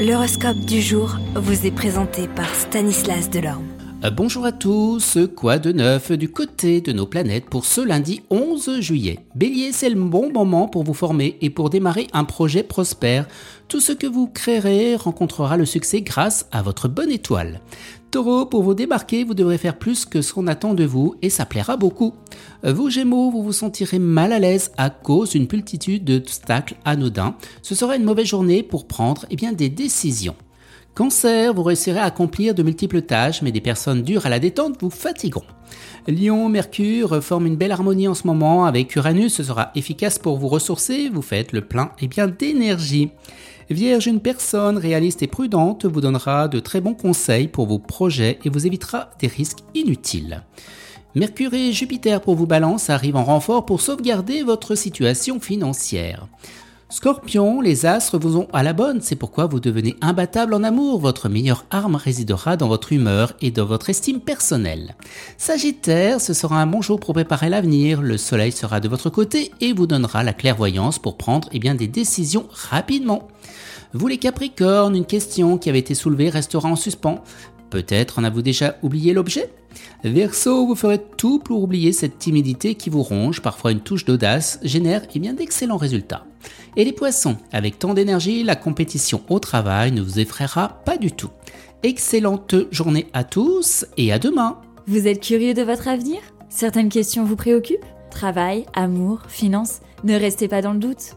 L'horoscope du jour vous est présenté par Stanislas Delorme. Euh, bonjour à tous, quoi de neuf du côté de nos planètes pour ce lundi 11 juillet? Bélier, c'est le bon moment pour vous former et pour démarrer un projet prospère. Tout ce que vous créerez rencontrera le succès grâce à votre bonne étoile. Taureau, pour vous démarquer, vous devrez faire plus que ce qu'on attend de vous et ça plaira beaucoup. Euh, vous Gémeaux, vous vous sentirez mal à l'aise à cause d'une multitude d'obstacles anodins. Ce sera une mauvaise journée pour prendre eh bien, des décisions. Cancer, vous réussirez à accomplir de multiples tâches, mais des personnes dures à la détente vous fatigueront. Lion, Mercure forme une belle harmonie en ce moment avec Uranus, ce sera efficace pour vous ressourcer, vous faites le plein et bien d'énergie. Vierge, une personne réaliste et prudente vous donnera de très bons conseils pour vos projets et vous évitera des risques inutiles. Mercure et Jupiter pour vous balance arrivent en renfort pour sauvegarder votre situation financière. Scorpion, les astres vous ont à la bonne, c'est pourquoi vous devenez imbattable en amour. Votre meilleure arme résidera dans votre humeur et dans votre estime personnelle. Sagittaire, ce sera un bon jour pour préparer l'avenir. Le soleil sera de votre côté et vous donnera la clairvoyance pour prendre eh des décisions rapidement. Vous les Capricornes, une question qui avait été soulevée restera en suspens. Peut-être en avez-vous déjà oublié l'objet? Verseau, vous ferez tout pour oublier cette timidité qui vous ronge, parfois une touche d'audace génère eh bien d'excellents résultats. Et les poissons, avec tant d'énergie, la compétition au travail ne vous effraiera pas du tout. Excellente journée à tous et à demain. Vous êtes curieux de votre avenir? Certaines questions vous préoccupent? Travail, amour, finances? Ne restez pas dans le doute.